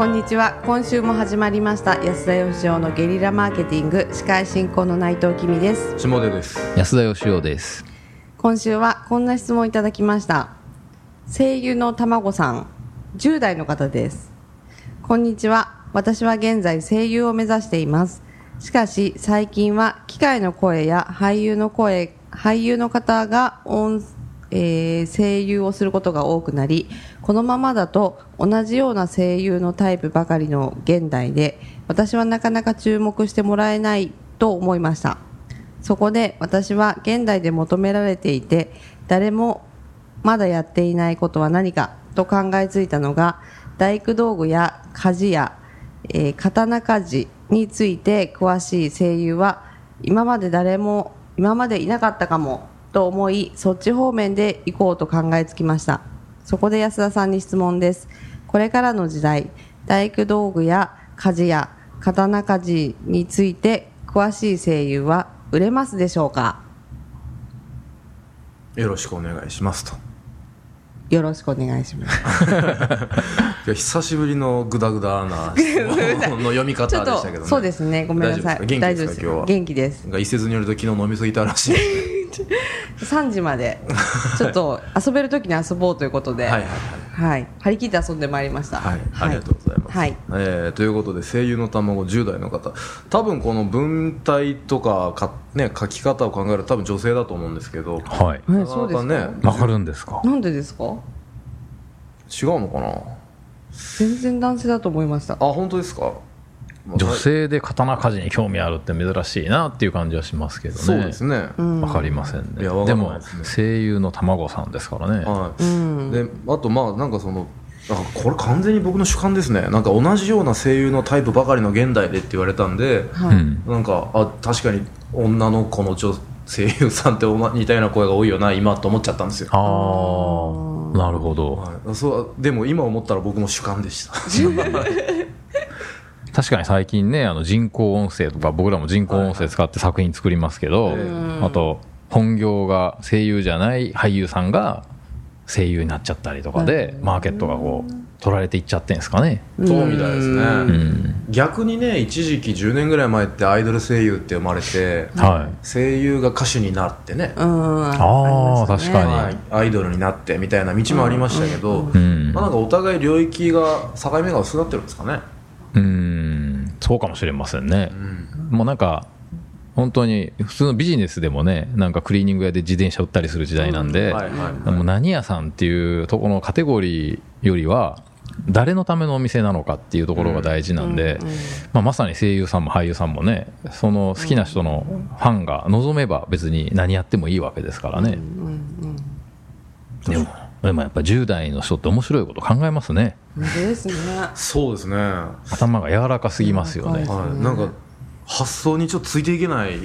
こんにちは。今週も始まりました。安田義雄のゲリラマーケティング。司会進行の内藤君です。下出です。安田義雄です。今週はこんな質問いただきました。声優のたまごさん。10代の方です。こんにちは。私は現在声優を目指しています。しかし最近は機械の声や俳優の声俳優の方が音えー声優をすることが多くなりこのままだと同じような声優のタイプばかりの現代で私はなかなか注目してもらえないと思いました。そこで私は現代で求められていて誰もまだやっていないことは何かと考えついたのが大工道具や鍛冶や、えー刀鍛冶について詳しい声優は今まで誰も今までいなかったかもと思いそっち方面で行こうと考えつきました。そこで安田さんに質問です。これからの時代大工道具や鍛冶や刀鍛冶について詳しい声優は売れますでしょうか？よろしくお願いしますと。よろしくお願いします。久しぶりのグダグダなの読み方でしたけどね。そうですね。ごめんなさい。大丈夫ですか？元気ですか？今日は元気です。なんか一説によると昨日飲みすぎたらしい3時までちょっと遊べるときに遊ぼうということではいはいはい。張り切って遊んでまいりました。はい、ありがとうございます、はい。えーということで声優の卵10代の方。多分この文体とかか、ね、書き方を考えると多分女性だと思うんですけどはい。えなそうですか？かなかね。わかるんですか？なんでですか？違うのかな？全然男性だと思いました。あ本当ですか、まあ女性で刀鍛冶に興味あるって珍しいなっていう感じはしますけどね。そうですね、ん。わかりませんね。いやわかでもんですね。声優の卵さんですからね。はい、うんであとまあなんかそのこれ完全に僕の主観ですね。なんか同じような声優のタイプばかりの現代でって言われたんで、はい、うん。なんかあ確かに女の子の女声優さんっておな似たような声が多いよな今と思っちゃったんですよ、ああなるほど。はい、そうでも今思ったら僕も主観でした 確かに最近ねあの人工音声とか僕らも人工音声使って作品作りますけど、うん。あと本業が声優じゃない俳優さんが声優になっちゃったりとかで、マーケットがこう取られていっちゃってんですかね、そうみたいですね、うん。逆にね一時期10年ぐらい前ってアイドル声優って生まれてはい。声優が歌手になってね、うん。あーりましたね。確かに。はい、アイドルになってみたいな道もありましたけど、うん。まあ、なんかお互い領域が境目が薄くなってるんですかね、うん。そうかもしれませんね、もうなんか本当に普通のビジネスでもねなんかクリーニング屋で自転車売ったりする時代なんで、もう何屋さんっていうところのカテゴリーよりは誰のためのお店なのかっていうところが大事なんで、まあ、まさに声優さんも俳優さんもねその好きな人のファンが望めば別に何やってもいいわけですからね、でもでもやっぱ10代の人って面白いこと考えますね。ですね。そうですね、は頭が柔らかすぎますよね、柔らかい、なんか発想にちょっとついていけない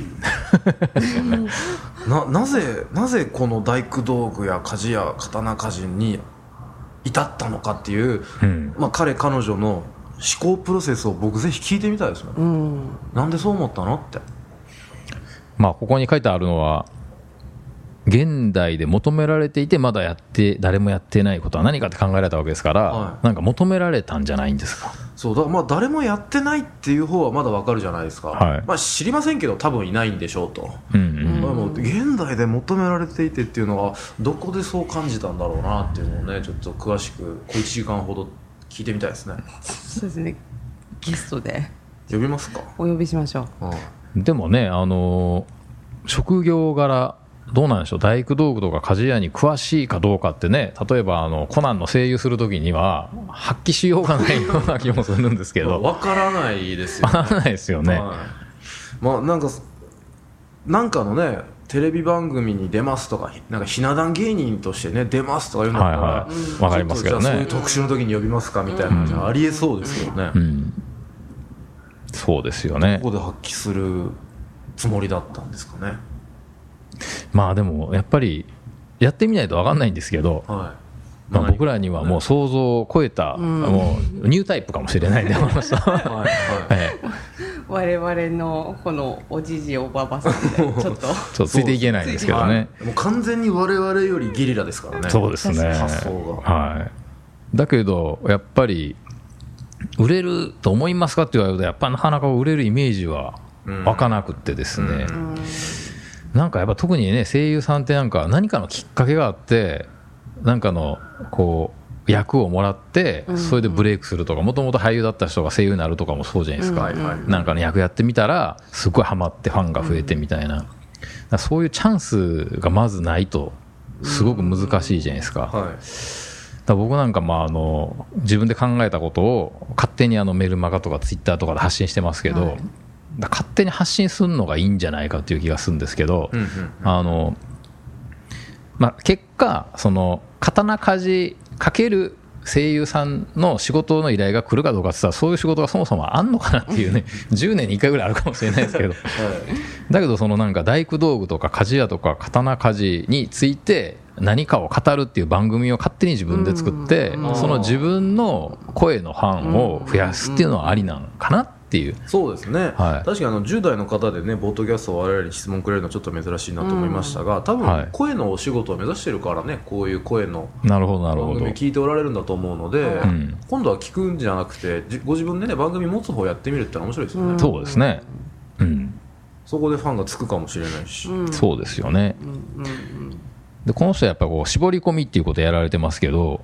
ななぜなぜこの大工道具や鍛冶や刀鍛冶に至ったのかっていう、うん。まあ、彼彼女の思考プロセスを僕ぜひ聞いてみたいですね、うん。なんでそう思ったのって。まあ、ここに書いてあるのは、現代で求められていて、まだやって、誰もやってないことは何かって考えられたわけですから、はい。なんか求められたんじゃないんですか？そうだからまあ誰もやってないっていう方はまだわかるじゃないですか、はい。まあ、知りませんけど多分いないんでしょうと、うんうん。まあもう現代で求められていてっていうのはどこでそう感じたんだろうなっていうのをねちょっと詳しく小1時間ほど聞いてみたいですね。そうですね。ゲストで。呼びますか、お呼びしましょう。うんでもね、あのー職業柄、どうなんでしょう、大工道具とか鍛冶屋に詳しいかどうかってね、例えばあのコナンの声優するときには、発揮しようがないような気もするんですけど、わからないですよわからないですよね。はい。まあなんかなんかのねテレビ番組に出ますとかなんかひな壇芸人としてね出ますとかいうのはいはい。わかりますけどね。そういう特集の時に呼びますかみたいなのじゃありえそうですよね、うん、そうですよね。こ。こで発揮するつもりだったんですかねまあでも、やっぱり、やってみないと分かんないんですけど、はい、まあ、僕らにはもう想像を超えた、もうニュータイプかもしれないね、この人はい。はいええ我々のこのおじじおばばさんでちょっと。ちょっとついていけないんですけどね。もう完全に我々よりゲリラですからね。そうですね。発想が。はい。だけど、やっぱり、売れると思いますかって言われるとやっぱなかなか売れるイメージは湧かなくってですね、なんかやっぱ特にね声優さんってなんか何かのきっかけがあってなんかのこう役をもらってそれでブレイクするとかもともと俳優だった人が声優になるとかもそうじゃないですか、なんかの役やってみたらすごいハマってファンが増えてみたいな、そういうチャンスがまずないとすごく難しいじゃないですか。はい。だ僕なんかまああの自分で考えたことを勝手にあのメルマガとかツイッターとかで発信してますけど、勝手に発信するのがいいんじゃないかっていう気がするんですけど、うんうんあのまあ、結果その刀鍛冶かける声優さんの仕事の依頼が来るかどうかって言ったらそういう仕事がそもそもあんのかなっていうね 10年に1回ぐらいあるかもしれないですけど。だけどそのなんか大工道具とか鍛冶屋とか刀鍛冶について何かを語るっていう番組を勝手に自分で作ってうんその自分の声のファンを増やすっていうのはありなのかなっていう。そうですね、はい。確かにあの10代の方でね、ボートキャストを我々に質問くれるのはちょっと珍しいなと思いましたが、多はい。分声のお仕事を目指してるからね、こういう声のなるほどなるほど。番組聞いておられるんだと思うので、ん。今度は聞くんじゃなくて、じご自分でね、番組持つ方やってみるってのは面白いですよね、そうですね。うん。そこでファンがつくかもしれないし、そうですよね。でこの人はやっぱこう絞り込みっていうことをやられてますけど、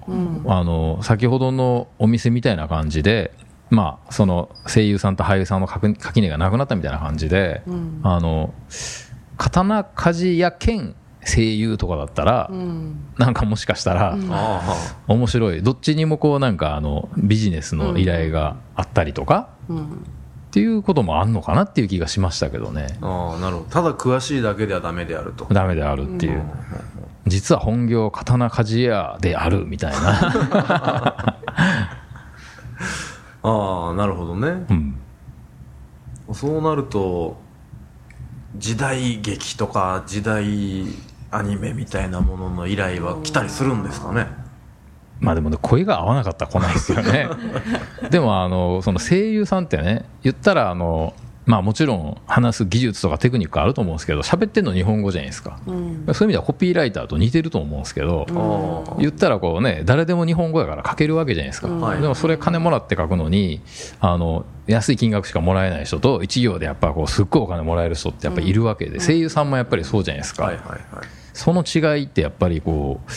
あの先ほどのお店みたいな感じで、まあ、その声優さんと俳優さんの垣垣根がなくなったみたいな感じで、あの刀鍛冶屋兼声優とかだったら、なんかもしかしたら、あ面白い。どっちにもこうなんかあのビジネスの依頼があったりとか、っていうこともあんのかなっていう気がしましたけどね。あなるほど。ただ詳しいだけではダメであると。ダメであるっていう、実は本業刀鍛冶屋であるみたいな、ああなるほどね。うん、そうなると時代劇とか時代アニメみたいなものの依頼は来たりするんですかね？まあでもね声が合わなかったら来ないですよね。でもあのその声優さんってね言ったらあのまあもちろん話す技術とかテクニックあると思うんですけど喋ってんの日本語じゃないですか、そういう意味ではコピーライターと似てると思うんですけど、ああ言ったらこうね誰でも日本語やから書けるわけじゃないですか、はい。でもそれ金もらって書くのにあの安い金額しかもらえない人と一行でやっぱこうすっごいお金もらえる人ってやっぱりいるわけで、声優さんもやっぱりそうじゃないですか、はいはいはい。その違いってやっぱりこう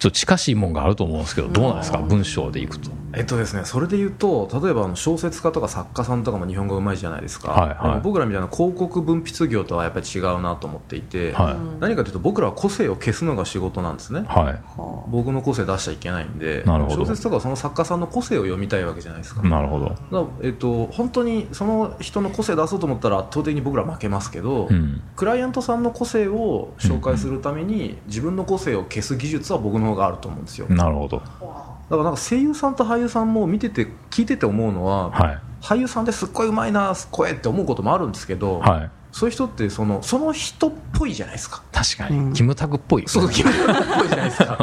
ちょっと近しいもんがあると思うんですけどどうなんですか？文章でいくとえっとですね、それで言うと例えばあの小説家とか作家さんとかも日本語うまいじゃないですか、はいはい。僕らみたいな広告分泌業とはやっぱり違うなと思っていて、はい。何かというと僕らは個性を消すのが仕事なんですね、は僕の個性出しちゃいけないんでなるほど。小説とかはその作家さんの個性を読みたいわけじゃないですか,、いなるほど。えっと、本当にその人の個性出そうと思ったら圧倒的に僕ら負けますけど、うん。クライアントさんの個性を紹介するために自分の個性を消す技術は僕の方があると思うんですよ。なるほど。だからなんか声優さんと俳優さんも見てて聞いてて思うのは、はい。俳優さんですっごいうまいな声って思うこともあるんですけど、はいそういう人ってそのその人っぽいじゃないですか。確かに、キムタクっぽいそうキムタクっぽいじゃないですか。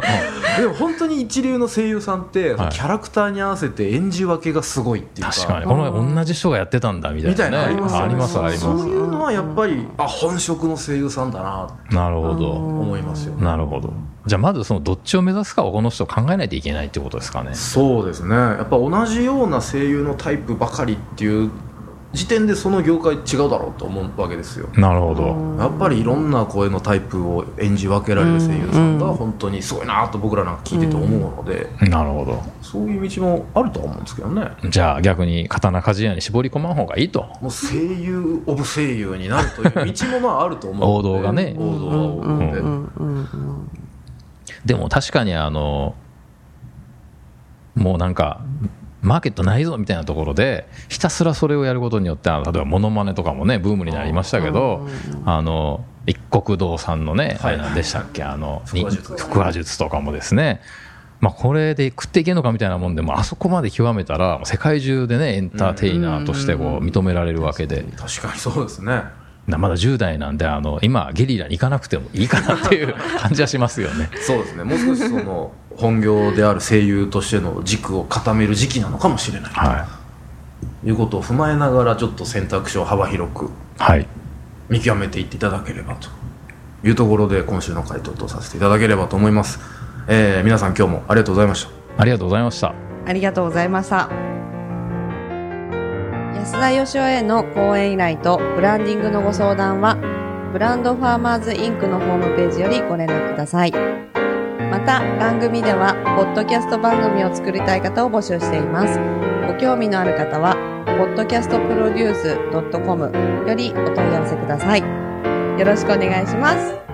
でも本当に一流の声優さんって、はい。キャラクターに合わせて演じ分けがすごいっていうか。確かに。この前同じ人がやってたんだみたいな、ね、みたいなのありますよね。ありますあります。そういうのはやっぱり、あ本職の声優さんだなとなるほど。思いますよ、なるほど。じゃあまずそのどっちを目指すかをこの人考えないといけないってことですかね。そうですね。やっぱ同じような声優のタイプばかりっていう時点でその業界違うだろうと思うわけですよ。なるほど。やっぱりいろんな声のタイプを演じ分けられる声優さんが本当にすごいなと僕らなんか聞いてて思うので、なるほど。そういう道もあるとは思うんですけどね。じゃあ逆に刀鍛冶屋に絞り込まん方がいいと。もう声優オブ声優になるという道もまああると思うので。王道がね。王道は王道で、でも確かにあのもうなん。かマーケットないぞみたいなところでひたすらそれをやることによって例えばモノマネとかもねブームになりましたけどあの一国堂さんのねあれなんでしたっけ？あの腹話術。とかもですね。まあこれで食っていけるのかみたいなもんでもあそこまで極めたら世界中でねエンターテイナーとしてこう認められるわけで。確かにそうですね。なまだ10代なんであの今ゲリラに行かなくてもいいかなっていう感じはしますよね。そうですね。もう少しその本業である声優としての軸を固める時期なのかもしれない。はということを踏まえながらちょっと選択肢を幅広くい、はい。見極めていっていただければと。いうところで今週の回答とさせていただければと思います、えー皆さん今日もありがとうございました。ありがとうございました。ありがとうございました。増田義雄への講演依頼とブランディングのご相談は、ブランドファーマーズインクのホームページよりご連絡ください。また、番組では、ポッドキャスト番組を作りたい方を募集しています。ご興味のある方は、podcastproduce.com よりお問い合わせください。よろしくお願いします。